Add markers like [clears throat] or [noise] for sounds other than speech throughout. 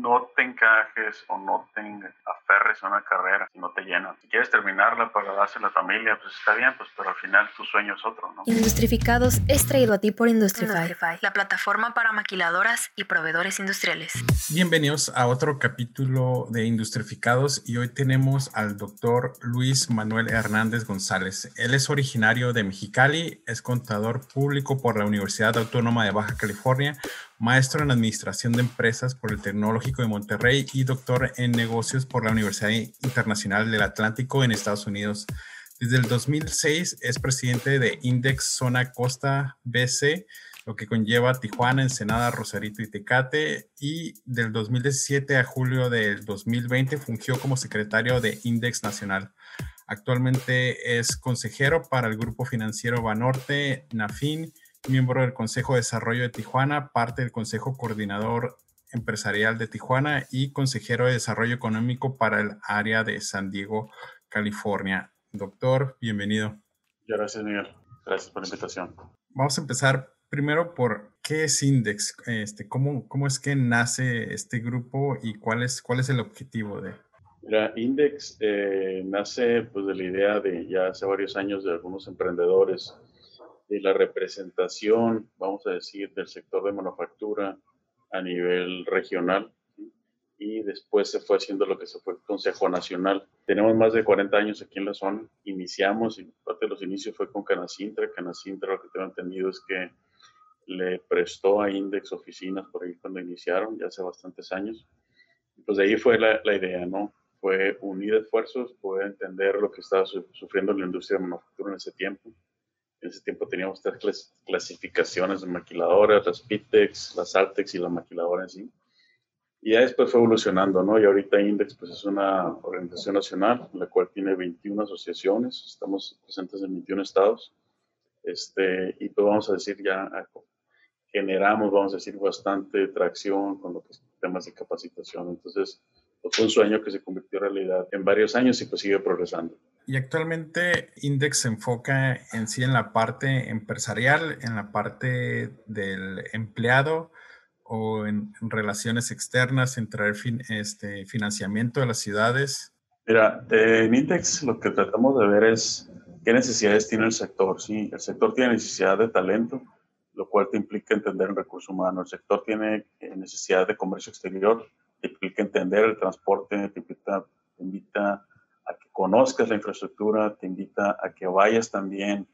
no te encajes o no te aferres a una carrera si no te llena. Si quieres terminarla para darse a la familia, pues está bien, pues, pero al final tu sueño es otro, ¿no? Industrificados es traído a ti por Industrify, la plataforma para maquiladoras y proveedores industriales. Bienvenidos a otro capítulo de Industrificados y hoy tenemos al doctor Luis Manuel Hernández González. Él es originario de Mexicali, es contador público por la Universidad Autónoma de Baja California, maestro en Administración de Empresas por el Tecnológico de Monterrey y doctor en Negocios por la Universidad Internacional del Atlántico en Estados Unidos. Desde el 2006 es presidente de Index Zona Costa BC, lo que conlleva Tijuana, Ensenada, Rosarito y Tecate. Y del 2017 a julio del 2020 fungió como secretario de Index Nacional. Actualmente es consejero para el Grupo Financiero Banorte, NAFIN, miembro del Consejo de Desarrollo de Tijuana, parte del Consejo Coordinador Empresarial de Tijuana y consejero de Desarrollo Económico para el área de San Diego, California. Doctor, bienvenido. Gracias, Miguel. Gracias por la invitación. Vamos a empezar primero por qué es Index, este, cómo, cómo es que nace este grupo y cuál es, cuál es el objetivo de. Mira, Index eh, nace pues, de la idea de ya hace varios años de algunos emprendedores de la representación, vamos a decir, del sector de manufactura a nivel regional y después se fue haciendo lo que se fue el Consejo Nacional. Tenemos más de 40 años aquí en la zona, iniciamos y parte de los inicios fue con Canacintra. Canacintra lo que tengo entendido es que le prestó a Index oficinas por ahí cuando iniciaron, ya hace bastantes años. Y pues de ahí fue la, la idea, ¿no? Fue unir esfuerzos, poder entender lo que estaba sufriendo la industria de manufactura en ese tiempo en ese tiempo teníamos tres clasificaciones de maquiladoras, las Pitex, las Altex y la maquiladora en sí. Y ya después fue evolucionando, ¿no? Y ahorita Index pues es una organización nacional, la cual tiene 21 asociaciones, estamos presentes en 21 estados. Este, y pues vamos a decir ya generamos, vamos a decir, bastante tracción con lo que es temas de capacitación. Entonces, pues, fue un sueño que se convirtió en realidad en varios años y pues sigue progresando. Y actualmente Index se enfoca en sí en la parte empresarial, en la parte del empleado o en, relaciones externas, en traer este, financiamiento de las ciudades. Mira, en Index lo que tratamos de ver es qué necesidades tiene el sector. Sí, el sector tiene necesidad de talento, lo cual te implica entender el recurso humano. El sector tiene eh, necesidad de comercio exterior, te implica entender el transporte, te invita, te a que conozcas la infraestructura, te invita a que vayas también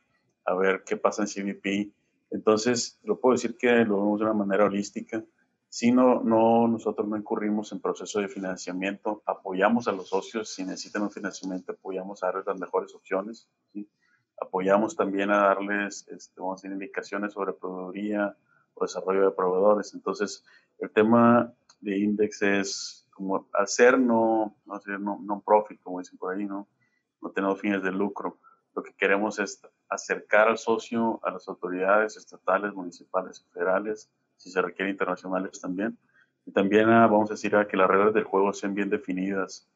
a ver qué pasa en CBP. Entonces, lo puedo decir que lo vemos de una manera holística. Si no, no, nosotros no incurrimos en proceso de financiamiento, apoyamos a los socios, si necesitan un financiamiento, apoyamos a darles las mejores opciones. Apoyamos también a darles, este, vamos a decir, indicaciones sobre proveeduría o desarrollo de proveedores. Entonces, el tema de Index es como hacer no, no hacer no, non-profit, como dicen por ahí, ¿no? No tenemos fines de lucro. Lo que queremos es acercar al socio a las autoridades estatales, municipales, federales, si se requiere internacionales también. Y también ah, vamos a decir a que las reglas del juego sean bien definidas.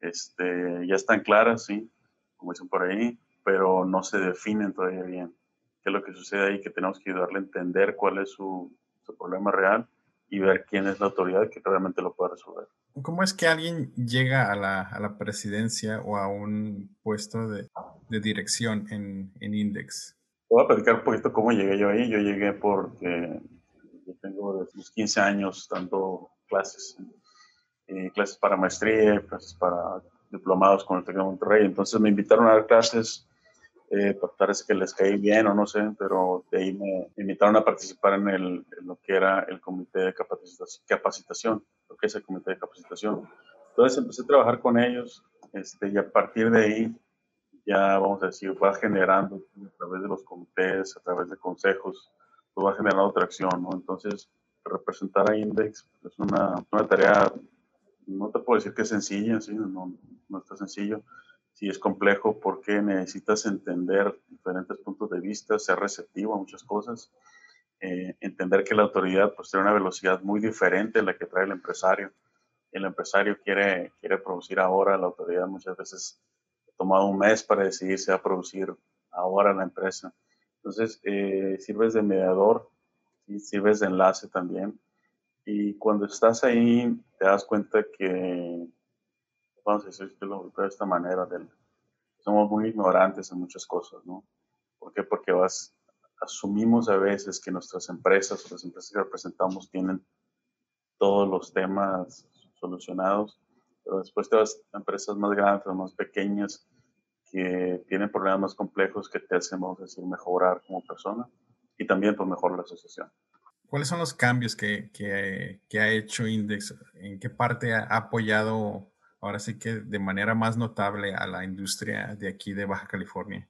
Este, ya están claras, sí, como dicen por ahí, pero no se definen todavía bien. ¿Qué es lo que sucede ahí? Que tenemos que ayudarle a entender cuál es su, su problema real y ver quién es la autoridad que realmente lo puede resolver. ¿Cómo es que alguien llega a la, a la presidencia o a un puesto de, de dirección en, en, Index? Voy a platicar un poquito cómo llegué yo ahí. Yo llegué porque yo tengo desde los 15 años dando clases, eh, clases para maestría, clases para diplomados con el Tecnológico de Monterrey. Entonces me invitaron a dar clases eh, pues, parece que les caí bien o no sé, pero de ahí me invitaron a participar en, el, lo que era el comité de capacitación, lo que es el comité de capacitación. Entonces empecé a trabajar con ellos este, y a partir de ahí ya, vamos a decir, va generando a través de los comités, a través de consejos, pues va generando tracción, ¿no? Entonces, representar a Index es una, una tarea, no te puedo decir que es sencilla, ¿sí? no, no está sencillo, sí es complejo porque necesitas entender diferentes puntos de vista, ser receptivo a muchas cosas, eh, entender que la autoridad pues tiene una velocidad muy diferente a la que trae el empresario. El empresario quiere, quiere producir ahora, la autoridad muchas veces ha tomado un mes para decidirse a producir ahora la empresa. Entonces, eh, sirves de mediador y sirves de enlace también Y cuando estás ahí, te das cuenta que, vamos a decirlo de esta manera, del, somos muy ignorantes en muchas cosas, ¿no? ¿Por qué? Porque vas, asumimos a veces que nuestras empresas o las empresas que representamos tienen todos los temas solucionados, pero después te vas a empresas más grandes o más pequeñas que tienen problemas más complejos que te hacen, vamos a decir, mejorar como persona y también pues mejorar la asociación. ¿Cuáles son los cambios que, que, que, ha hecho Index? ¿En qué parte ha apoyado ahora sí que de manera más notable a la industria de aquí de Baja California?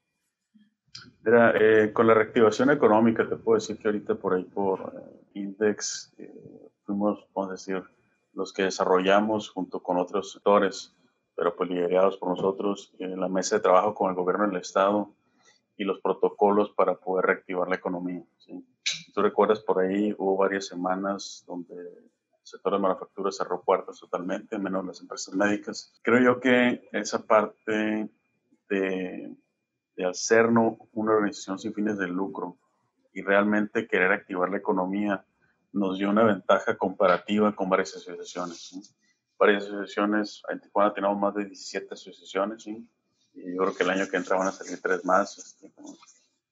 Mira, eh, con la reactivación económica, te puedo decir que ahorita por ahí, por eh, Index, eh, fuimos, vamos a decir, los que desarrollamos junto con otros sectores, pero pues liderados por nosotros, en la mesa de trabajo con el gobierno del Estado y los protocolos para poder reactivar la economía. ¿sí? Tú recuerdas, por ahí hubo varias semanas donde sector de manufactura cerró puertas totalmente, menos las empresas médicas. Creo yo que esa parte de, de hacernos una organización sin fines de lucro y realmente querer activar la economía nos dio una ventaja comparativa con varias asociaciones. Varias asociaciones, en Tijuana tenemos más de 17 asociaciones, ¿sí? y yo creo que el año que entra van a salir tres más. Este,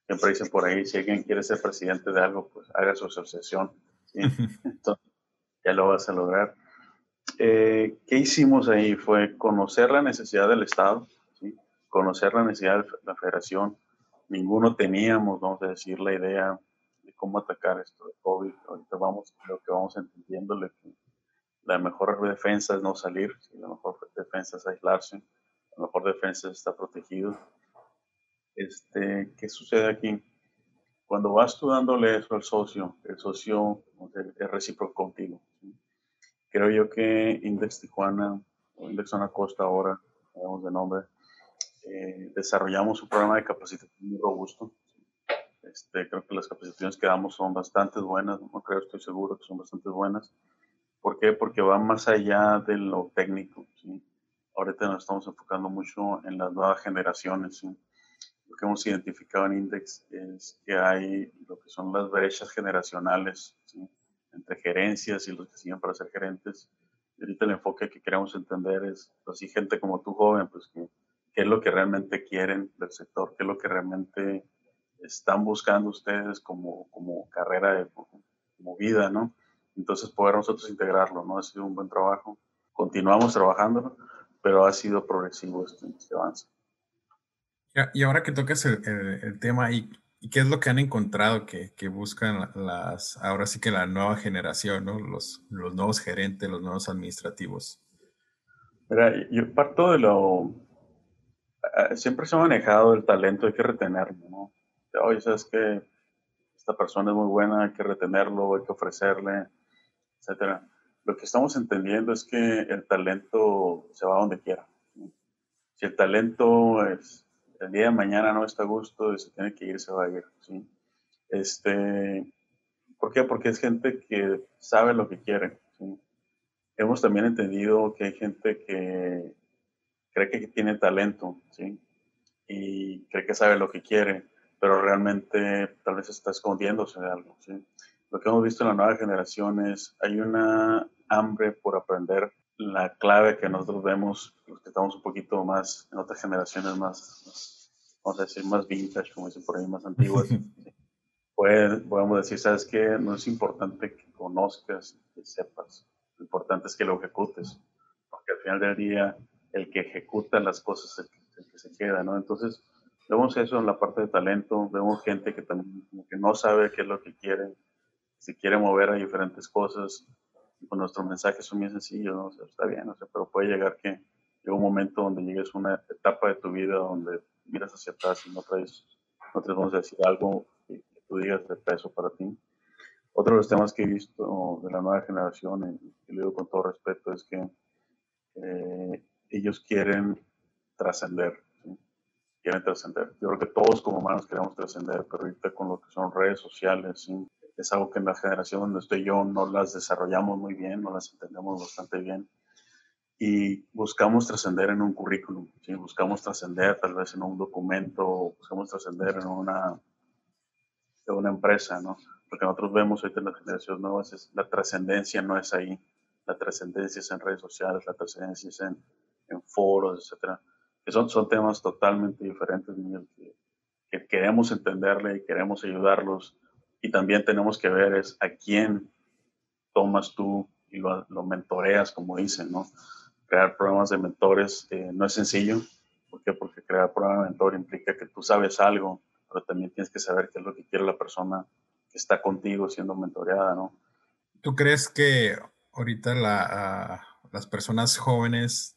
siempre dicen por ahí, si alguien quiere ser presidente de algo, pues haga su asociación. ¿sí? [laughs] Entonces, ya lo vas a lograr. Eh, ¿Qué hicimos ahí? Fue conocer la necesidad del Estado, conocer la necesidad de la federación. Ninguno teníamos, vamos a decir, la idea cómo atacar esto de COVID. Ahorita vamos, creo que vamos entendiéndole que la mejor defensa es no salir, la mejor defensa es aislarse, la mejor defensa es estar protegido. Este, ¿Qué sucede aquí? Cuando vas tú dándole eso al socio, el socio es recíproco contigo. Creo yo que Index Tijuana o Index Zona Costa ahora, digamos de nombre, eh, desarrollamos un programa de capacitación muy robusto este, creo que las capacitaciones que damos son bastante buenas, no creo, estoy seguro que son bastante buenas. ¿Por qué? Porque van más allá de lo técnico. ¿sí? Ahorita nos estamos enfocando mucho en las nuevas generaciones. Lo que hemos identificado en Index es que hay lo que son las brechas generacionales entre gerencias y los que siguen para ser gerentes. Y ahorita el enfoque que queremos entender es, pues, si gente como tú joven, pues, ¿qué, qué es lo que realmente quieren del sector? ¿Qué es lo que realmente están buscando ustedes como, como carrera, de, como vida, ¿no? Entonces poder nosotros integrarlo, ¿no? Ha sido un buen trabajo. Continuamos trabajándolo, pero ha sido progresivo este, este avance. Y ahora que tocas el, el, tema, ¿y, ¿y, qué es lo que han encontrado que, que, buscan las, ahora sí que la nueva generación, ¿no? Los, los nuevos gerentes, los nuevos administrativos? Mira, yo parto de lo... Eh, siempre se ha manejado el talento, hay que retenerlo, ¿no? oye, sabes que esta persona es muy buena, hay que retenerlo, hay que ofrecerle, etcétera. Lo que estamos entendiendo es que el talento se va donde quiera. Si el talento es, el día de mañana no está a gusto y se tiene que ir, se va a ir. ¿sí? Este, ¿Por qué? Porque es gente que sabe lo que quiere. Hemos también entendido que hay gente que cree que tiene talento y cree que sabe lo que quiere pero realmente tal vez está escondiéndose de algo. ¿sí? Lo que hemos visto en la nueva generación es, hay una hambre por aprender la clave que nosotros vemos, los que estamos un poquito más, en otras generaciones más, vamos a decir, más vintage, como dicen por ahí, más antiguas. [laughs] Pues, podemos decir, ¿sabes qué? No es importante que conozcas, que sepas. Lo importante es que lo ejecutes. Porque al final del día, el que ejecuta las cosas es el que, el que se queda, ¿no? Entonces, Vemos eso en la parte de talento, vemos gente que también que no sabe qué es lo que quiere, si quiere mover a diferentes cosas. Y con nuestro mensaje es muy sencillo, ¿no? está bien, pero puede llegar que llega un momento donde llegues a una etapa de tu vida donde miras hacia atrás y no traes, no te vamos a decir algo que, tú digas de peso para ti. Otro de los temas que he visto de la nueva generación, y, lo digo con todo respeto, es que eh, ellos quieren trascender quieren trascender. Yo creo que todos como humanos queremos trascender, pero ahorita con lo que son redes sociales, es algo que en la generación donde estoy yo no las desarrollamos muy bien, no las entendemos bastante bien. Y buscamos trascender en un currículum, ¿sí? buscamos trascender tal vez en un documento, buscamos trascender en una, en una empresa, ¿no? Porque nosotros vemos ahorita en las generaciones nuevas, es, la trascendencia no es ahí, la trascendencia es en redes sociales, la trascendencia es en, en foros, etcétera. Que son, son temas totalmente diferentes, Miguel, que, que queremos entenderle y queremos ayudarlos. Y también tenemos que ver es a quién tomas tú y lo, lo mentoreas, como dicen, ¿no? Crear programas de mentores eh, no es sencillo. ¿Por qué? Porque crear programas de mentor implica que tú sabes algo, pero también tienes que saber qué es lo que quiere la persona que está contigo siendo mentoreada, ¿no? ¿Tú crees que ahorita la, las personas jóvenes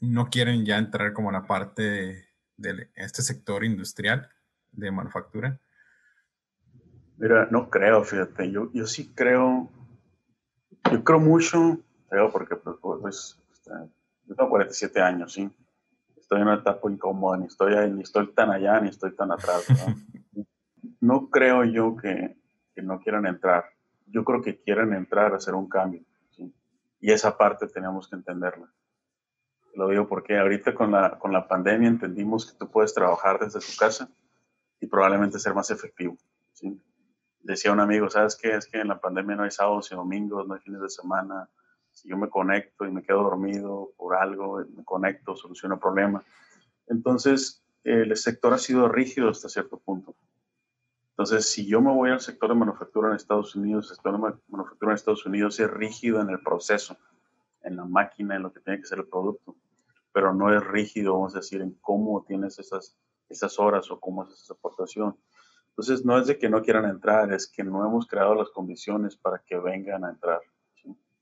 no quieren ya entrar como la parte de este sector industrial de manufactura? Mira, no creo, fíjate, yo, yo sí creo, yo creo mucho, creo porque pues, pues este, yo tengo 47 años, ¿sí? Estoy en una etapa incómoda, ni estoy, ahí, ni estoy tan allá, ni estoy tan atrás, ¿no? [laughs] no creo yo que, que, no quieran entrar, yo creo que quieren entrar a hacer un cambio, ¿sí? Y esa parte tenemos que entenderla. Lo digo porque ahorita con la, con la pandemia entendimos que tú puedes trabajar desde tu casa y probablemente ser más efectivo, ¿sí? Decía un amigo, ¿sabes qué? Es que en la pandemia no hay sábados y domingos, no hay fines de semana. Si yo me conecto y me quedo dormido por algo, me conecto, soluciono el problema. Entonces, el sector ha sido rígido hasta cierto punto. Entonces, si yo me voy al sector de manufactura en Estados Unidos, el sector de manufactura en Estados Unidos es rígido en el proceso, en la máquina, en lo que tiene que ser el producto, pero no es rígido, vamos a decir, en cómo tienes esas, esas horas o cómo haces esa aportación. Entonces, no es de que no quieran entrar, es que no hemos creado las condiciones para que vengan a entrar.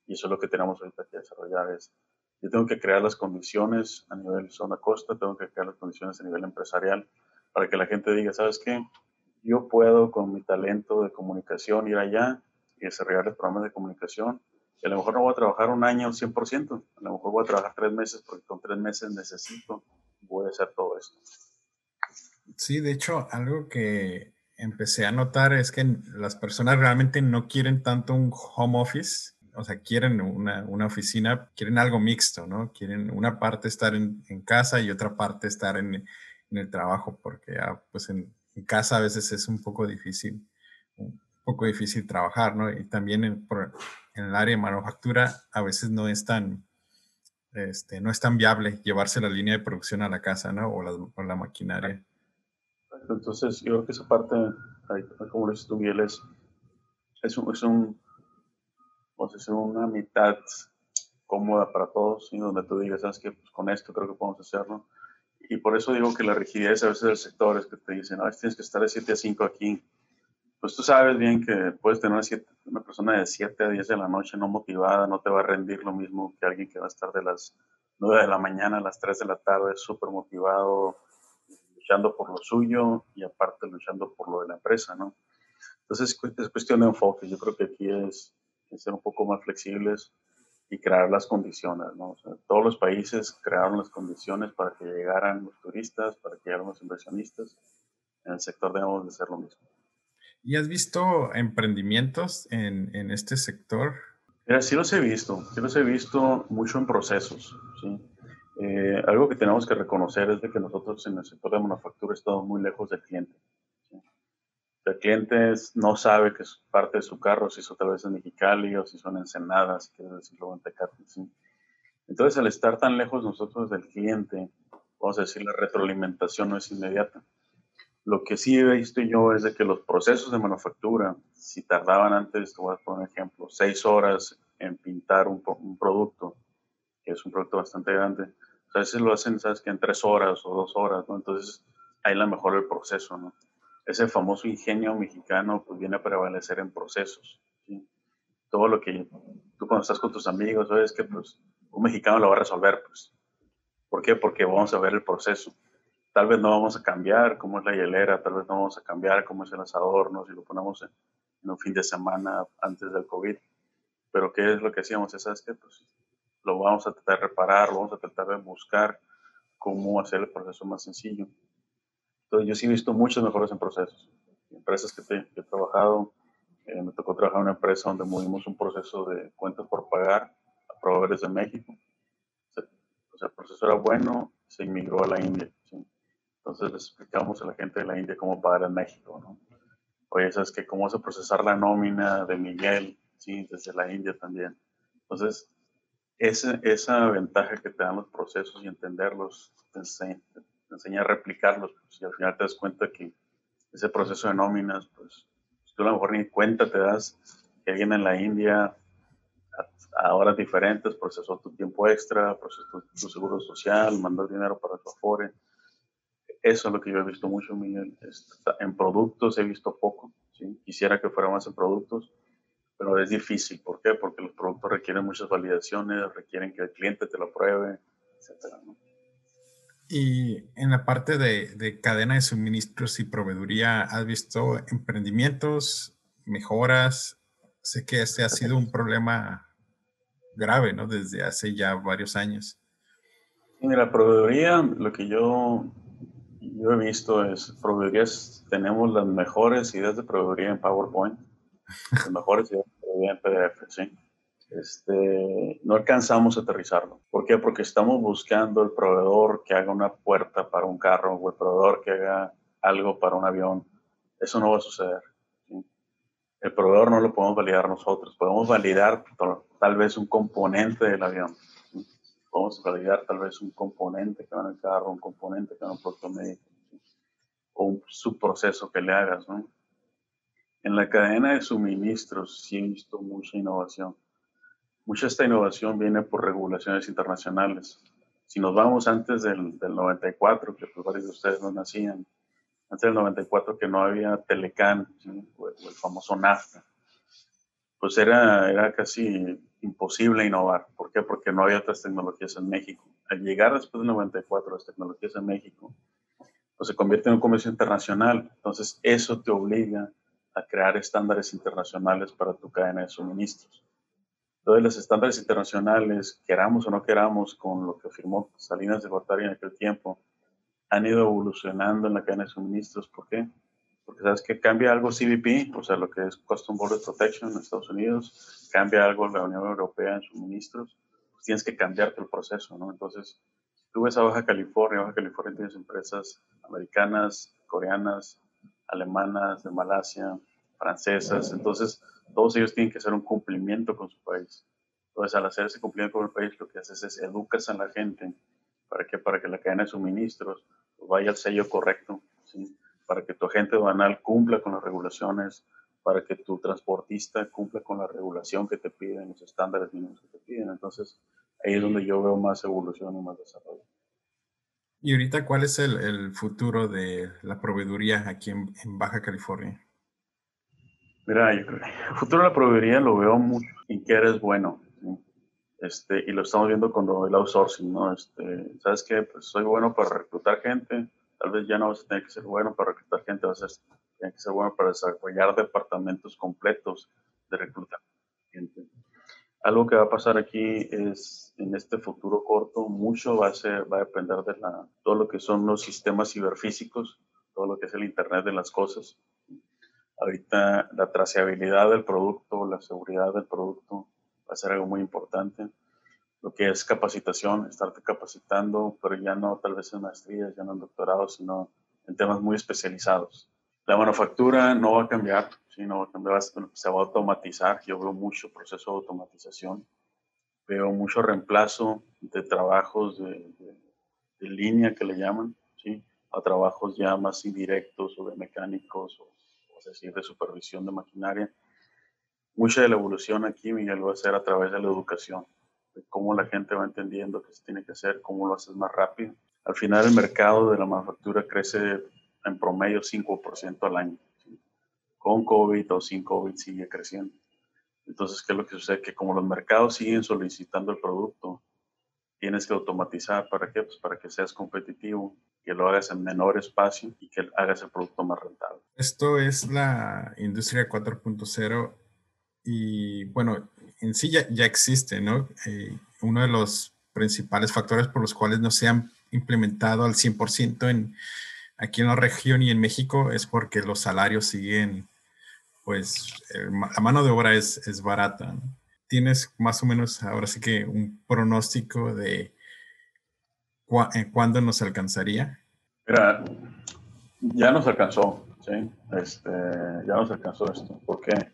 Y eso es lo que tenemos ahorita que desarrollar. Es, yo tengo que crear las condiciones a nivel zona costa, tengo que crear las condiciones a nivel empresarial para que la gente diga, ¿sabes qué? Yo puedo con mi talento de comunicación ir allá y desarrollar los programas de comunicación. Y a lo mejor no voy a trabajar un año 100%, a lo mejor voy a trabajar tres meses porque con tres meses necesito, voy a hacer todo esto. Sí, de hecho, algo que empecé a notar es que las personas realmente no quieren tanto un home office, o sea, quieren una, una oficina, quieren algo mixto, ¿no? Quieren una parte estar en, en casa y otra parte estar en, en el trabajo, porque ah, pues en, casa a veces es un poco difícil, un poco difícil trabajar, ¿no? Y también en el área de manufactura a veces no es tan, este, no es tan viable llevarse la línea de producción a la casa, ¿no? O la, o la maquinaria. Entonces, yo creo que esa parte, como lo dices tú, Miguel, es, es, un, es un, vamos a una mitad cómoda para todos, y donde tú digas, sabes que pues con esto creo que podemos hacerlo. Y por eso digo que la rigidez a veces del sector es que te dicen, no, tienes que estar de 7 a 5 aquí. Pues tú sabes bien que puedes tener una persona de 7 a 10 de la noche no motivada, no te va a rendir lo mismo que alguien que va a estar de las 9 de la mañana a las 3 de la tarde súper motivado, luchando por lo suyo y aparte luchando por lo de la empresa, ¿no? Entonces es cuestión de enfoque. Yo creo que aquí es, es ser un poco más flexibles y crear las condiciones, ¿no? O sea, todos los países crearon las condiciones para que llegaran los turistas, para que llegaran los inversionistas. En el sector debemos de hacer lo mismo. ¿Y has visto emprendimientos en, en este sector? Mira, sí los he visto, sí los he visto mucho en procesos, ¿sí? Eh, algo que tenemos que reconocer es de que nosotros en el sector de manufactura estamos muy lejos del cliente. ¿sí? El cliente no sabe que es parte de su carro, si eso tal vez en Mexicali o si son Ensenadas, quiere decirlo en Tecate. ¿sí? Entonces, al estar tan lejos nosotros del cliente, vamos a decir, la retroalimentación no es inmediata. Lo que sí he visto yo es de que los procesos de manufactura, si tardaban antes, te voy a poner un ejemplo, seis horas en pintar un, un producto, que es un producto bastante grande, a veces lo hacen, sabes, que en tres horas o dos horas, ¿no? Entonces, ahí la mejor el proceso, ¿no? Ese famoso ingenio mexicano, pues viene a prevalecer en procesos, ¿sí? Todo lo que tú cuando estás con tus amigos, sabes que, pues, un mexicano lo va a resolver, pues. ¿Por qué? Porque vamos a ver el proceso. Tal vez no vamos a cambiar cómo es la hielera, tal vez no vamos a cambiar cómo es el asador, ¿no? Si lo ponemos en, en un fin de semana antes del COVID. Pero ¿qué es lo que hacíamos? ¿Sabes qué? Pues lo vamos a tratar de reparar, lo vamos a tratar de buscar cómo hacer el proceso más sencillo. Entonces, yo sí he visto muchos mejores en procesos. Empresas que, te, que he trabajado, eh, me tocó trabajar en una empresa donde movimos un proceso de cuentas por pagar a proveedores de México. O sea, el proceso era bueno, se inmigró a la India. ¿sí? Entonces les explicamos a la gente de la India cómo pagar en México. ¿no? Oye, ¿sabes que ¿Cómo se procesar la nómina de Miguel? Sí, desde la India también. Entonces, esa, ventaja que te dan los procesos y entenderlos te enseña, a replicarlos. Pues, y al final te das cuenta que ese proceso de nóminas, pues tú a lo mejor ni cuenta te das que alguien en la India a, horas diferentes procesó tu tiempo extra, procesó tu, seguro social, mandó dinero para tu afore. Eso es lo que yo he visto mucho, Miguel. En productos he visto poco. Quisiera que fuera más en productos, pero es difícil. ¿Por qué? Porque los productos requieren muchas validaciones, requieren que el cliente te lo pruebe, etcétera. Y en la parte de, de, cadena de suministros y proveeduría, ¿has visto emprendimientos, mejoras? Sé que este ha sido un problema grave, ¿no? Desde hace ya varios años. Mira, proveeduría, lo que yo, yo he visto es, proveedurías, tenemos las mejores ideas de proveeduría en PowerPoint, las mejores ideas en PDF, ¿sí? este, no alcanzamos a aterrizarlo. ¿Por qué? Porque estamos buscando el proveedor que haga una puerta para un carro o el proveedor que haga algo para un avión. Eso no va a suceder. El proveedor no lo podemos validar nosotros. Podemos validar tal vez un componente del avión. Podemos validar tal vez un componente que va en el carro, un componente que va en un producto médico. O un subproceso que le hagas. En la cadena de suministros sí he visto mucha innovación Mucha esta innovación viene por regulaciones internacionales. Si nos vamos antes del, 94, que pues varios de ustedes no nacían, antes del 94 que no había Telecan o, el famoso NAFTA, pues era, era casi imposible innovar. ¿Por qué? Porque no había otras tecnologías en México. Al llegar después del 94 las tecnologías en México, pues se convierte en un comercio internacional. Entonces eso te obliga a crear estándares internacionales para tu cadena de suministros. Entonces, los estándares internacionales, queramos o no queramos, con lo que firmó Salinas de Gortari en aquel tiempo, han ido evolucionando en la cadena de suministros. ¿Por qué? Porque sabes que cambia algo CBP, o sea, lo que es Custom Border Protection en Estados Unidos, cambia algo la Unión Europea en suministros, pues tienes que cambiarte el proceso, ¿no? Entonces, tú ves a Baja California, Baja California tienes empresas americanas, coreanas, alemanas, de Malasia, francesas, entonces todos ellos tienen que hacer un cumplimiento con su país. Entonces, al hacer ese cumplimiento con el país, lo que haces es educas a la gente para que, para que la cadena de suministros vaya al sello correcto, ¿sí? para que tu agente banal cumpla con las regulaciones, para que tu transportista cumpla con la regulación que te piden, los estándares mínimos que te piden. Entonces, ahí es donde yo veo más evolución y más desarrollo. Y ahorita, ¿cuál es el, el futuro de la proveeduría aquí en, Baja California? Mira, yo creo que el futuro de la proveeduría lo veo mucho en que eres bueno. Este, y lo estamos viendo con el outsourcing, ¿no? Este, ¿Sabes qué? Pues soy bueno para reclutar gente, tal vez ya no vas a tener que ser bueno para reclutar gente, vas a tener que ser bueno para desarrollar departamentos completos de reclutar gente. Algo que va a pasar aquí es, en este futuro corto, mucho va a, ser, va a depender de la, todo lo que son los sistemas ciberfísicos, todo lo que es el Internet de las cosas. Ahorita la trazabilidad del producto, la seguridad del producto va a ser algo muy importante. Lo que es capacitación, estarte capacitando, pero ya no tal vez en maestrías, ya no en doctorados, sino en temas muy especializados. La manufactura no va a cambiar, sino va a cambiar, se va a automatizar. Yo veo mucho proceso de automatización, veo mucho reemplazo de trabajos de, de línea que le llaman, ¿sí? a trabajos ya más indirectos o de mecánicos o es decir, de supervisión de maquinaria. Mucha de la evolución aquí, Miguel, va a ser a través de la educación, de cómo la gente va entendiendo qué se tiene que hacer, cómo lo haces más rápido. Al final, el mercado de la manufactura crece en promedio 5% al año. Con COVID o sin COVID sigue creciendo. Entonces, ¿qué es lo que sucede? Que como los mercados siguen solicitando el producto, tienes que automatizar. ¿Para qué? Pues para que seas competitivo que lo hagas en menor espacio y que hagas el producto más rentable. Esto es la industria 4.0 y bueno, en sí ya, ya existe, ¿no? Eh, uno de los principales factores por los cuales no se han implementado al 100% en, aquí en la región y en México es porque los salarios siguen, pues la mano de obra es, es barata. ¿Tienes más o menos ahora sí que un pronóstico de ¿Cuándo nos alcanzaría? Mira, ya nos alcanzó. ¿sí? Este, ya nos alcanzó esto. ¿Por qué?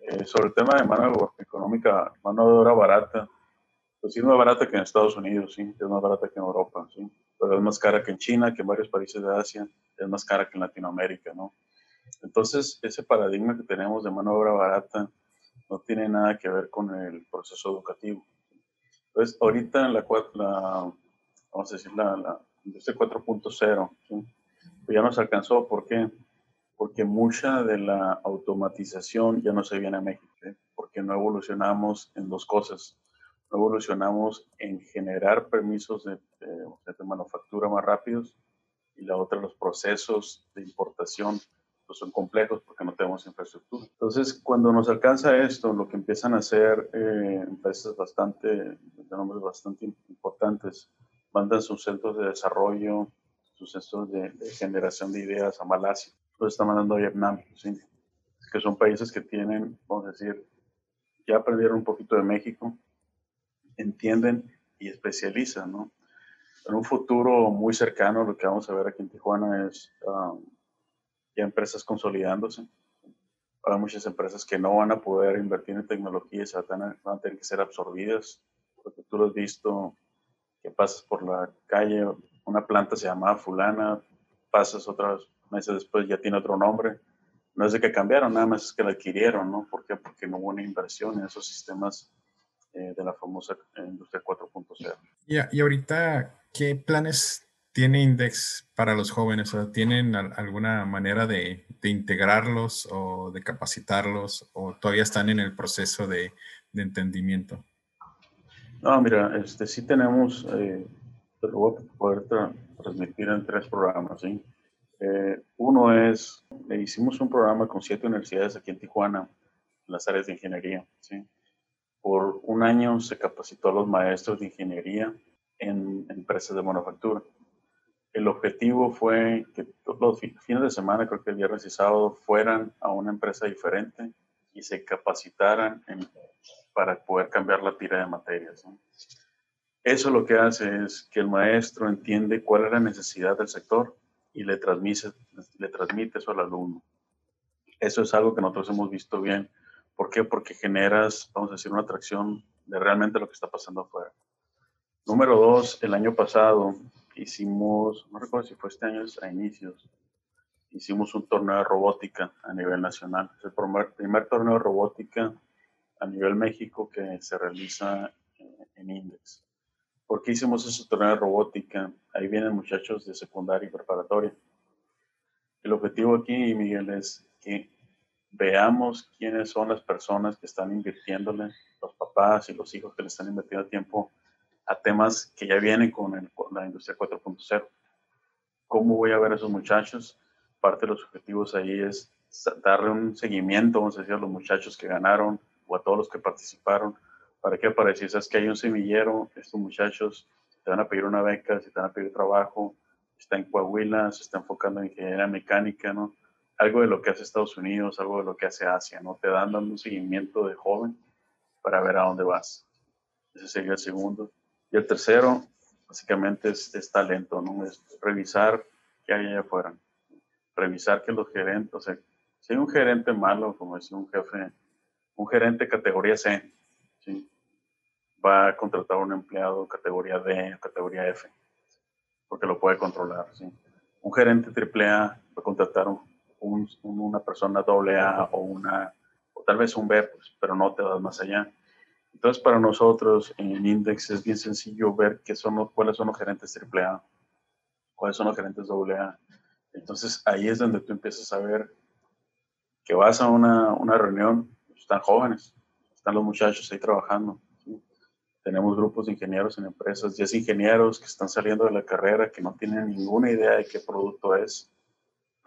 Eh, sobre el tema de mano económica, mano de obra barata, pues sí es más barata que en Estados Unidos, sí, es más barata que en Europa, sí, pero es más cara que en China, que en varios países de Asia, es más cara que en Latinoamérica, ¿no? Entonces, ese paradigma que tenemos de mano de obra barata no tiene nada que ver con el proceso educativo. Entonces, ahorita la, la vamos a decir, la, la industria 4.0, ¿sí? pues ya nos alcanzó, ¿por qué? Porque mucha de la automatización ya no se viene a México, porque no evolucionamos en dos cosas no evolucionamos en generar permisos de, manufactura más rápidos y la otra los procesos de importación pues son complejos porque no tenemos infraestructura. Entonces, cuando nos alcanza esto, lo que empiezan a hacer eh, empresas bastante, de nombres bastante importantes, mandan sus centros de desarrollo, sus centros de, generación de ideas a Malasia, los están mandando a Vietnam, que son países que tienen, vamos a decir, ya aprendieron un poquito de México, entienden y especializan, ¿no? En un futuro muy cercano, lo que vamos a ver aquí en Tijuana es um, ya empresas consolidándose. Hay muchas empresas que no van a poder invertir en tecnología y van a, van a tener que ser absorbidas, porque tú lo has visto, que pasas por la calle, una planta se llama fulana, pasas otros meses después ya tiene otro nombre. No es de que cambiaron, nada más es que la adquirieron, ¿no? ¿Por qué? Porque no hubo una inversión en esos sistemas eh, de la famosa industria 4.0. Y, y ahorita, ¿qué planes tiene Index para los jóvenes? ¿Tienen alguna manera de, de, integrarlos o de capacitarlos o todavía están en el proceso de, de entendimiento? No, mira, este, sí tenemos, eh, lo voy a poder transmitir en tres programas. ¿sí? Eh, uno es, hicimos un programa con siete universidades aquí en Tijuana, en las áreas de ingeniería. ¿sí? Por un año se capacitó a los maestros de ingeniería en empresas de manufactura. El objetivo fue que todos los fines de semana, creo que el viernes y sábado, fueran a una empresa diferente y se capacitaran para poder cambiar la tira de materias. Eso lo que hace es que el maestro entiende cuál es la necesidad del sector y le transmite, le transmite eso al alumno. Eso es algo que nosotros hemos visto bien ¿Por qué? Porque generas, vamos a decir, una atracción de realmente lo que está pasando afuera. Número dos, el año pasado hicimos, no recuerdo si fue este año a inicios, hicimos un torneo de robótica a nivel nacional. Es el primer, torneo de robótica a nivel México que se realiza en Index. ¿Por qué hicimos ese torneo de robótica? Ahí vienen muchachos de secundaria y preparatoria. El objetivo aquí, Miguel, es que veamos quiénes son las personas que están invirtiéndole, los papás y los hijos que le están invirtiendo tiempo a temas que ya vienen con, la industria 4.0. ¿Cómo voy a ver a esos muchachos? Parte de los objetivos ahí es darle un seguimiento, vamos a decir, a los muchachos que ganaron o a todos los que participaron. ¿Para qué? Para decir, sabes que hay un semillero, estos muchachos te van a pedir una beca, si te van a pedir trabajo, está en Coahuila, se está enfocando en ingeniería mecánica, ¿no? Algo de lo que hace Estados Unidos, algo de lo que hace Asia, ¿no? Te dan dando un seguimiento de joven para ver a dónde vas. Ese sería el segundo. Y el tercero, básicamente, es, talento, ¿no? Es revisar qué hay allá afuera. Revisar que los gerentes, o sea, si hay un gerente malo, como decía un jefe, un gerente categoría C, ¿sí? va a contratar a un empleado categoría D categoría F, porque lo puede controlar, ¿sí? Un gerente AAA va a contratar un una persona doble A o una, o tal vez un B, pues, pero no te vas más allá. Entonces, para nosotros en Index es bien sencillo ver qué son los, cuáles son los gerentes AAA, cuáles son los gerentes doble A. Entonces, ahí es donde tú empiezas a ver que vas a una, una reunión, están jóvenes, están los muchachos ahí trabajando. Tenemos grupos de ingenieros en empresas, 10 ingenieros que están saliendo de la carrera, que no tienen ninguna idea de qué producto es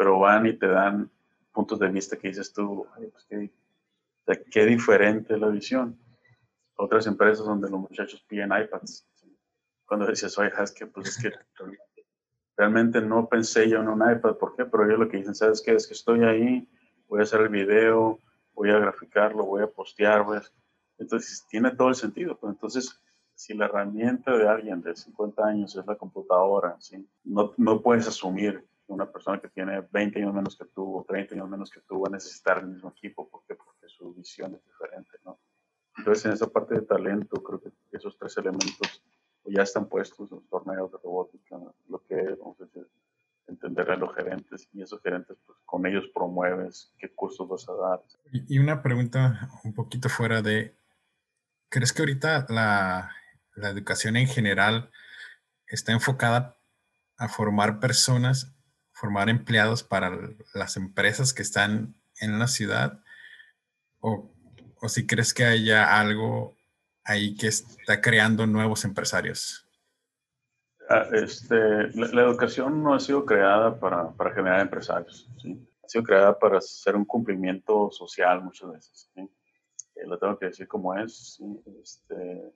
pero van y te dan puntos de vista que dices tú, pues qué, qué diferente la visión. Otras empresas donde los muchachos piden iPads. Cuando decías, oye, que, pues es que realmente no pensé yo en un iPad, ¿por qué? Pero ellos lo que dicen, ¿sabes qué? Es que estoy ahí, voy a hacer el video, voy a graficarlo, voy a postear. Entonces, tiene todo el sentido. Pues. Entonces, si la herramienta de alguien de 50 años es la computadora, ¿sí? no, no puedes asumir una persona que tiene 20 años menos que tú o 30 años menos que tú va a necesitar el mismo equipo porque, porque su visión es diferente, ¿no? Entonces, en esa parte de talento, creo que esos tres elementos ya están puestos en los torneos de robótica, lo que vamos a decir, entender a los gerentes y esos gerentes, pues con ellos promueves qué cursos vas a dar. Y una pregunta un poquito fuera de, ¿crees que ahorita la, la educación en general está enfocada a formar personas, formar empleados para las empresas que están en la ciudad? ¿O, o si crees que haya algo ahí que está creando nuevos empresarios? Ah, este, la, educación no ha sido creada para, para generar empresarios, ¿sí? ha sido creada para hacer un cumplimiento social muchas veces. ¿sí? Eh, lo tengo que decir como es. Este,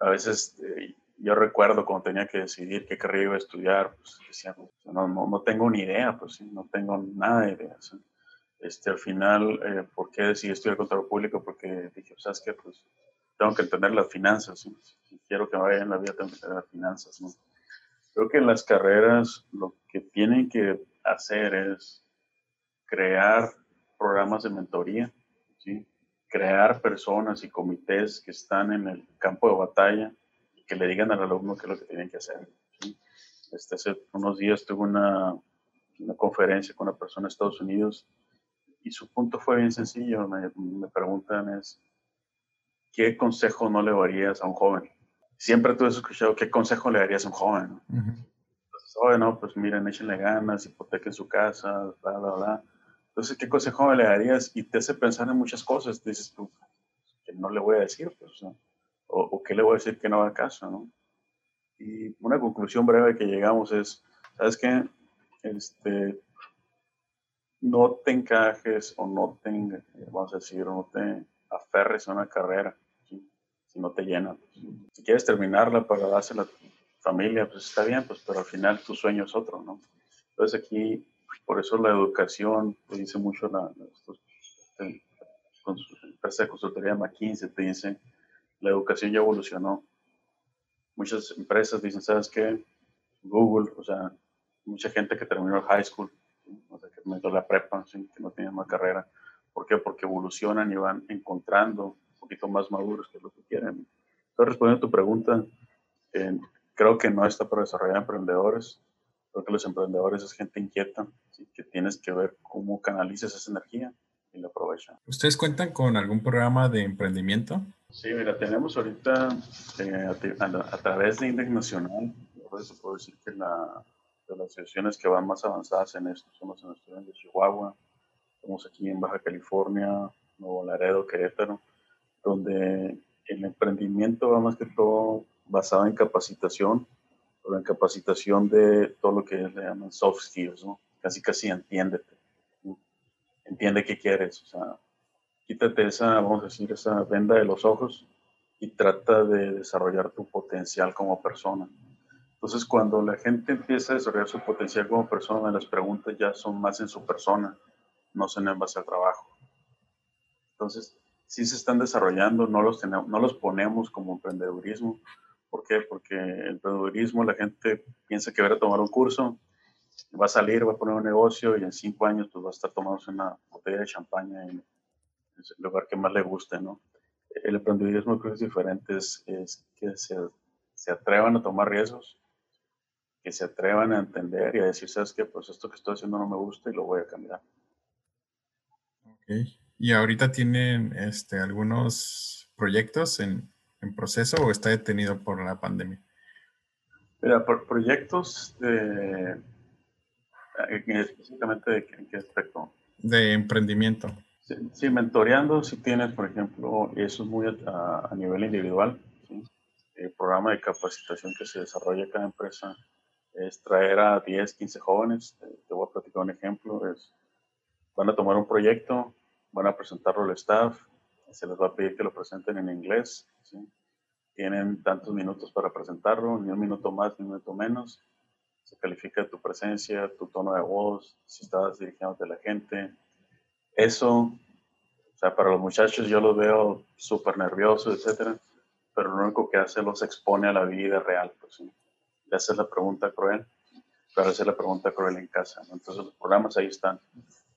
a veces eh, yo recuerdo cuando tenía que decidir qué carrera iba a estudiar, pues decía, pues, no, no, tengo ni idea, pues ¿sí? no tengo nada de idea. Este, al final, eh, ¿por qué decidí estudiar contador público? Porque dije, ¿sabes qué? Pues tengo que entender las finanzas. Si quiero que me vaya en la vida, tengo que entender las finanzas. ¿no? Creo que en las carreras lo que tienen que hacer es crear programas de mentoría, ¿sí? crear personas y comités que están en el campo de batalla que le digan al alumno qué es lo que tienen que hacer. ¿sí? Este, hace unos días tuve una, una conferencia con una persona de Estados Unidos y su punto fue bien sencillo. Me, me preguntan es, ¿qué consejo no le darías a un joven? Siempre tú has escuchado, ¿qué consejo le darías a un joven? Entonces, oye, no, pues miren, échenle ganas, hipotequen su casa, bla, bla, bla. Entonces, ¿qué consejo le darías? Y te hace pensar en muchas cosas. dices tú, que no le voy a decir, pues, o, o, qué le voy a decir que no haga caso, ¿no? Y una conclusión breve que llegamos es, ¿sabes qué? Este, no te encajes o no te, vamos a decir, no te aferres a una carrera si no te llena. Si quieres terminarla para dársela a tu familia, pues está bien, pues, pero al final tu sueño es otro, ¿no? Entonces aquí, por eso la educación, te dice mucho la, este, con su empresa de consultoría McKinsey, te dice, la educación ya evolucionó. Muchas empresas dicen, ¿sabes qué? Google, o sea, mucha gente que terminó el high school, o sea, que metió la prepa, que no tiene más carrera. ¿Por qué? Porque evolucionan y van encontrando poquito más maduros, que es lo que quieren. Entonces, respondiendo a tu pregunta, eh, creo que no está para desarrollar emprendedores. Creo que los emprendedores es gente inquieta, que tienes que ver cómo canalizas esa energía y la aprovechan. ¿Ustedes cuentan con algún programa de emprendimiento? Sí, mira, tenemos ahorita eh, a, través de Index Nacional, se puedo decir que la, de las asociaciones que van más avanzadas en esto son las asociaciones de Chihuahua, estamos aquí en Baja California, Nuevo Laredo, Querétaro, donde el emprendimiento va más que todo basado en capacitación, pero en capacitación de todo lo que le llaman soft skills, ¿no? Casi casi entiéndete, entiende qué quieres, o sea, quítate esa, vamos a decir, esa venda de los ojos y trata de desarrollar tu potencial como persona. Entonces, cuando la gente empieza a desarrollar su potencial como persona, las preguntas ya son más en su persona, no son en base al trabajo. Entonces, sí se están desarrollando, no los, tenemos, no los ponemos como emprendedurismo. ¿Por qué? Porque el emprendedurismo la gente piensa que va a tomar un curso, va a salir, va a poner un negocio y en cinco años pues va a estar tomándose una botella de champaña en el lugar que más le guste, ¿no? El emprendedurismo creo que es diferente, es, que se, se, atrevan a tomar riesgos, que se atrevan a entender y a decir, sabes qué? pues esto que estoy haciendo no me gusta y lo voy a cambiar. Ok. ¿Y ahorita tienen este, algunos proyectos en, en, proceso o está detenido por la pandemia? Mira, por proyectos de, específicamente de en qué aspecto? De emprendimiento. Sí, mentoreando si tienes, por ejemplo, eso es muy a, a nivel individual. El programa de capacitación que se desarrolla cada empresa es traer a 10, 15 jóvenes. Te voy a platicar un ejemplo. Es, van a tomar un proyecto, van a presentarlo al staff, se les va a pedir que lo presenten en inglés, tienen tantos minutos para presentarlo, ni un minuto más, ni un minuto menos, se califica tu presencia, tu tono de voz, si estás dirigiéndote a la gente, eso, o sea, para los muchachos yo los veo súper nerviosos, etcétera, pero lo único que hace los expone a la vida real, pues, ¿sí? Le haces la pregunta cruel. para hacer la pregunta cruel en casa. Entonces los programas ahí están.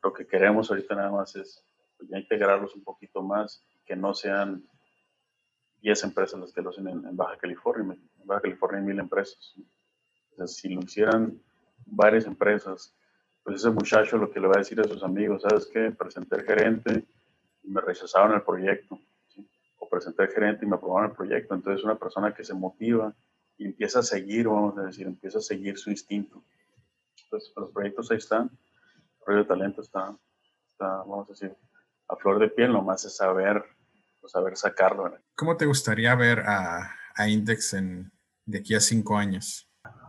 Lo que queremos ahorita nada más es pues, integrarlos un poquito más, que no sean 10 empresas las que lo hacen en, Baja California. En Baja California hay mil empresas. si lo hicieran varias empresas, pues ese muchacho lo que le va a decir a sus amigos, ¿sabes qué? Presenté el gerente y me rechazaron el proyecto. O presenté el gerente y me aprobaron el proyecto. Entonces una persona que se motiva y empieza a seguir, vamos a decir, empieza a seguir su instinto. Entonces los proyectos ahí están, el proyecto de talento está, está, vamos a decir, a flor de piel, nomás es saber, pues, saber sacarlo. ¿Cómo te gustaría ver a, a Index en, de aquí a cinco años?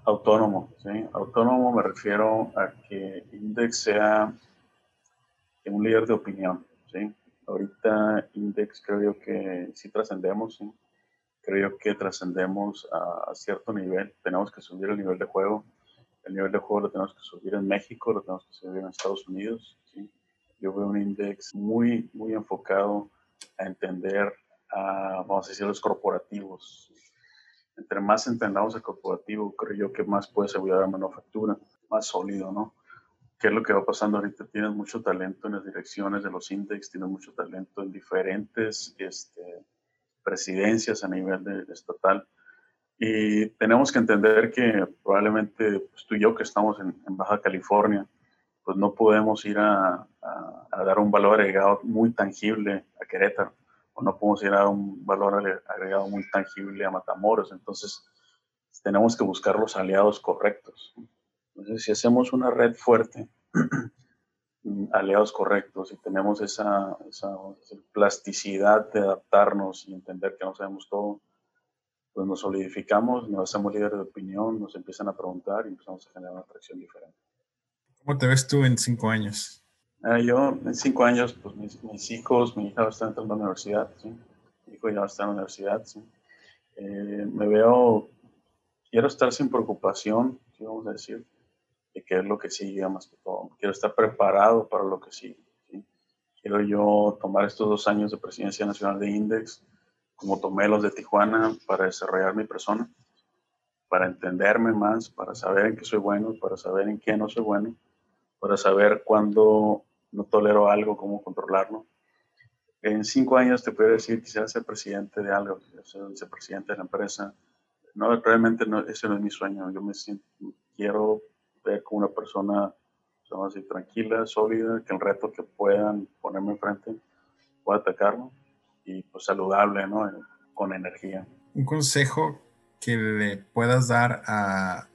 Autónomo, ¿sí? Autónomo me refiero a que Index sea un líder de opinión, ¿sí? Ahorita Index creo yo que sí trascendemos. Creo que trascendemos a, cierto nivel, tenemos que subir el nivel de juego, el nivel de juego lo tenemos que subir en México, lo tenemos que subir en Estados Unidos, ¿sí? Yo veo un Index muy, muy enfocado a entender, a, vamos a decir, los corporativos, entre más entendamos el corporativo, creo yo que más puede asegurar la manufactura, más sólido, ¿no? ¿Qué es lo que va pasando ahorita? Tienes mucho talento en las direcciones de los index, tienes mucho talento en diferentes este, presidencias a nivel de, estatal. Y tenemos que entender que probablemente pues, tú y yo que estamos en, Baja California, pues no podemos ir a, a, dar un valor agregado muy tangible a Querétaro o no podemos ir a un valor agregado muy tangible a Matamoros. Entonces, tenemos que buscar los aliados correctos. Entonces, si hacemos una red fuerte, [clears throat] aliados correctos, y tenemos esa, esa, plasticidad de adaptarnos y entender que no sabemos todo, pues nos solidificamos, nos hacemos líderes de opinión, nos empiezan a preguntar y empezamos a generar una atracción diferente. ¿Cómo te ves tú en cinco años? Ah, yo en cinco años, pues mis, hijos, mi hija estar entrando a la universidad, ¿sí? mi hijo ya estar en la universidad. ¿sí? Eh, me veo, quiero estar sin preocupación, vamos a decir, de qué es lo que sigue más que todo. Quiero estar preparado para lo que sigue. ¿sí? Quiero yo tomar estos dos años de presidencia nacional de Index, como tomé los de Tijuana, para desarrollar mi persona, para entenderme más, para saber en qué soy bueno, para saber en qué no soy bueno para saber cuándo no tolero algo, cómo controlarlo. En cinco años te puedo decir, quisiera ser presidente de algo, ser vicepresidente de la empresa. No, realmente no, ese no es mi sueño. Yo me siento, quiero ver como una persona, vamos así, tranquila, sólida, que el reto que puedan ponerme enfrente pueda atacarlo y pues saludable, ¿no? Con energía. Un consejo que le puedas dar a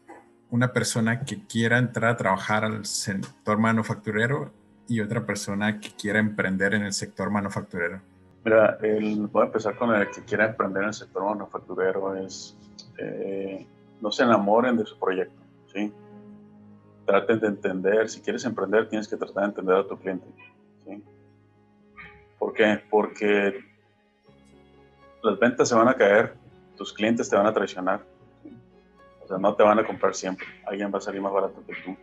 una persona que quiera entrar a trabajar al sector manufacturero y otra persona que quiera emprender en el sector manufacturero? Mira, voy a empezar con el que quiera emprender en el sector manufacturero. Es, eh, no se enamoren de su proyecto, ¿sí? Traten de entender, si quieres emprender, tienes que tratar de entender a tu cliente, ¿sí? ¿Por qué? Porque las ventas se van a caer, tus clientes te van a traicionar, no te van a comprar siempre. Alguien va a salir más barato que tú.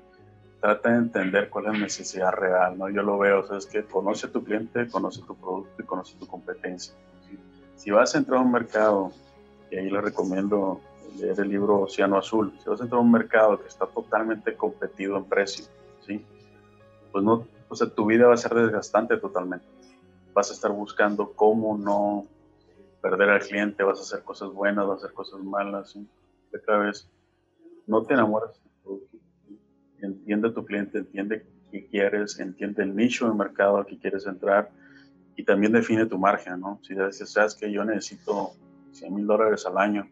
Trata de entender cuál es la necesidad real, ¿no? Yo lo veo, o sea, es que conoce a tu cliente, conoce tu producto y conoce tu competencia. Si vas a entrar a un mercado, y ahí le recomiendo leer el libro Océano Azul, si vas a entrar a un mercado que está totalmente competido en precio, ¿sí? Pues no, o sea, tu vida va a ser desgastante totalmente. Vas a estar buscando cómo no perder al cliente, vas a hacer cosas buenas, vas a hacer cosas malas, ¿sí? Cada vez no te enamoras de tu producto. Entiende a tu cliente, entiende qué quieres, entiende el nicho de mercado al que quieres entrar y también define tu margen, ¿no? Si dices, sabes que yo necesito 100 mil dólares al año,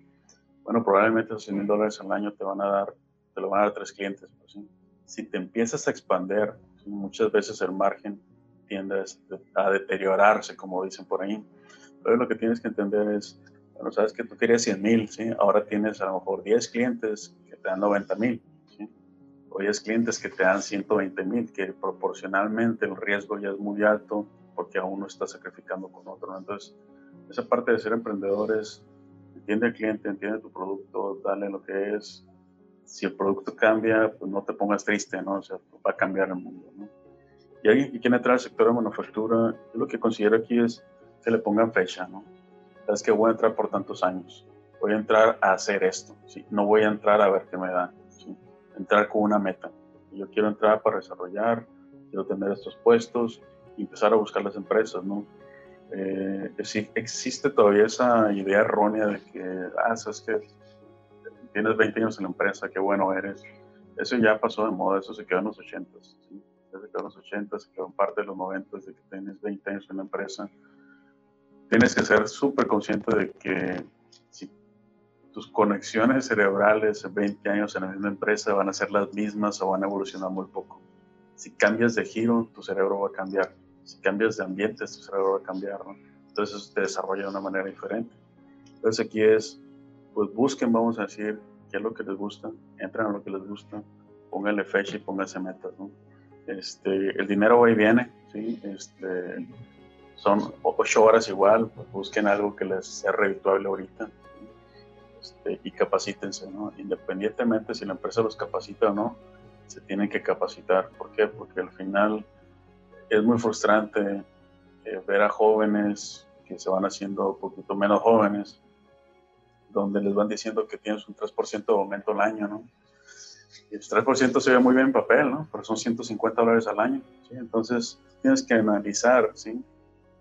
bueno, probablemente esos 100 mil dólares al año te van a dar, te lo van a dar tres clientes. Pues, Si te empiezas a expander, muchas veces el margen tiende a deteriorarse, como dicen por ahí. Pero lo que tienes que entender es, bueno, sabes que tú querías 100 mil, ¿sí? Ahora tienes a lo mejor 10 clientes que te dan 90 mil, ¿sí? O 10 clientes que te dan 120 mil, que proporcionalmente el riesgo ya es muy alto porque aún no estás sacrificando con otro. Entonces, esa parte de ser emprendedor es, entiende al cliente, entiende tu producto, dale lo que es. Si el producto cambia, pues no te pongas triste, ¿no? O sea, va a cambiar el mundo, ¿no? Y alguien que quiere entrar al sector de manufactura, lo que considero aquí es que le pongan fecha, ¿no? Es que voy a entrar por tantos años, voy a entrar a hacer esto, ¿sí? no voy a entrar a ver qué me da. entrar con una meta. Yo quiero entrar para desarrollar, quiero tener estos puestos y empezar a buscar las empresas, ¿no? Eh, existe todavía esa idea errónea de que, ah, sabes que tienes 20 años en la empresa, qué bueno eres. Eso ya pasó de moda, eso se quedó en los 80, ¿sí? se quedó en los 80, se quedó en parte de los 90 de que tienes 20 años en la empresa. Tienes que ser súper consciente de que si tus conexiones cerebrales en 20 años en la misma empresa van a ser las mismas o van a evolucionar muy poco. Si cambias de giro, tu cerebro va a cambiar si cambias de ambiente, tu cerebro va a cambiar, ¿no? Entonces te desarrolla de una manera diferente. Entonces aquí es, pues busquen, vamos a decir, qué es lo que les gusta, entren a lo que les gusta, pónganle fecha y pónganse metas, ¿no? Este, el dinero va y viene, ¿sí? Este, son ocho horas igual, pues busquen algo que les sea redituable ahorita este, y capacítense, ¿no? Independientemente si la empresa los capacita o no, se tienen que capacitar. ¿Por qué? Porque al final es muy frustrante eh, ver a jóvenes que se van haciendo un poquito menos jóvenes, donde les van diciendo que tienes un 3% de aumento al año, ¿no? Y el 3% se ve muy bien en papel, ¿no? Pero son 150 dólares al año. Entonces, tienes que analizar, ¿sí?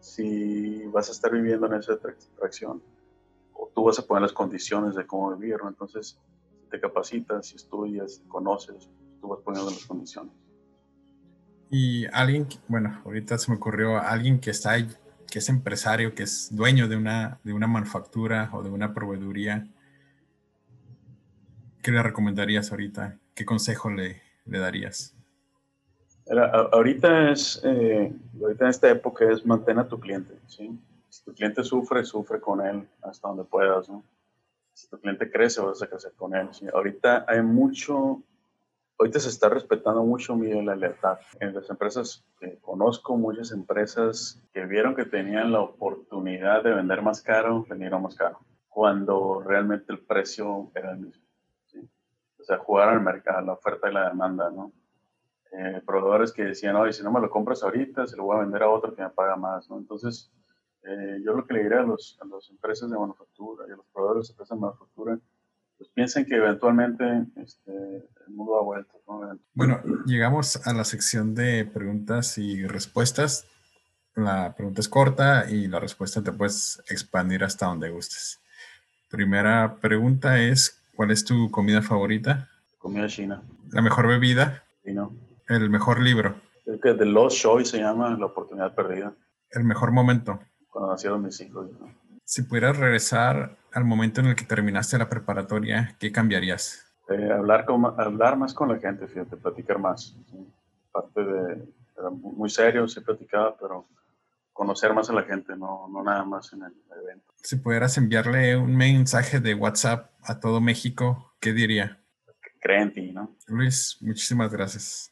Si vas a estar viviendo en esa tracción o tú vas a poner las condiciones de cómo vivir, ¿no? Entonces, te capacitas, si estudias, conoces, tú vas poniendo las condiciones. Y alguien, bueno, ahorita se me ocurrió alguien que está ahí, que es empresario, que es dueño de una, de una manufactura o de una proveeduría. ¿Qué le recomendarías ahorita? ¿Qué consejo le, le darías? Ahorita es, eh, ahorita en esta época es mantén a tu cliente, ¿sí? Si tu cliente sufre, sufre con él hasta donde puedas, ¿no? Si tu cliente crece, vas a crecer con él. ¿sí? Ahorita hay mucho, Ahorita se está respetando mucho mi la lealtad. En las empresas que conozco, muchas empresas que vieron que tenían la oportunidad de vender más caro, vendieron más caro, cuando realmente el precio era el mismo. O sea, jugar al mercado, la oferta y la demanda, ¿no? Eh, proveedores que decían, oye, si no me lo compras ahorita, se lo voy a vender a otro que me paga más, ¿no? Entonces, eh, yo lo que le diría a, los, a las empresas de manufactura y a los proveedores de empresas de manufactura pues piensen que eventualmente este, el mundo ha vuelto. Bueno, llegamos a la sección de preguntas y respuestas. La pregunta es corta y la respuesta te puedes expandir hasta donde gustes. Primera pregunta es, ¿cuál es tu comida favorita? Comida china. ¿La mejor bebida? Vino. ¿El mejor libro? Creo que The Lost Choice se llama La oportunidad perdida. ¿El mejor momento? Cuando nacieron mis hijos. Si pudieras regresar al momento en el que terminaste la preparatoria, ¿qué cambiarías? Eh, hablar, con, hablar más con la gente, fíjate, platicar más. Parte de, era muy serio, sí platicaba, pero conocer más a la gente, no, no nada más en el evento. Si pudieras enviarle un mensaje de WhatsApp a todo México, ¿qué diría? Creen en ti, ¿no? Luis, muchísimas gracias.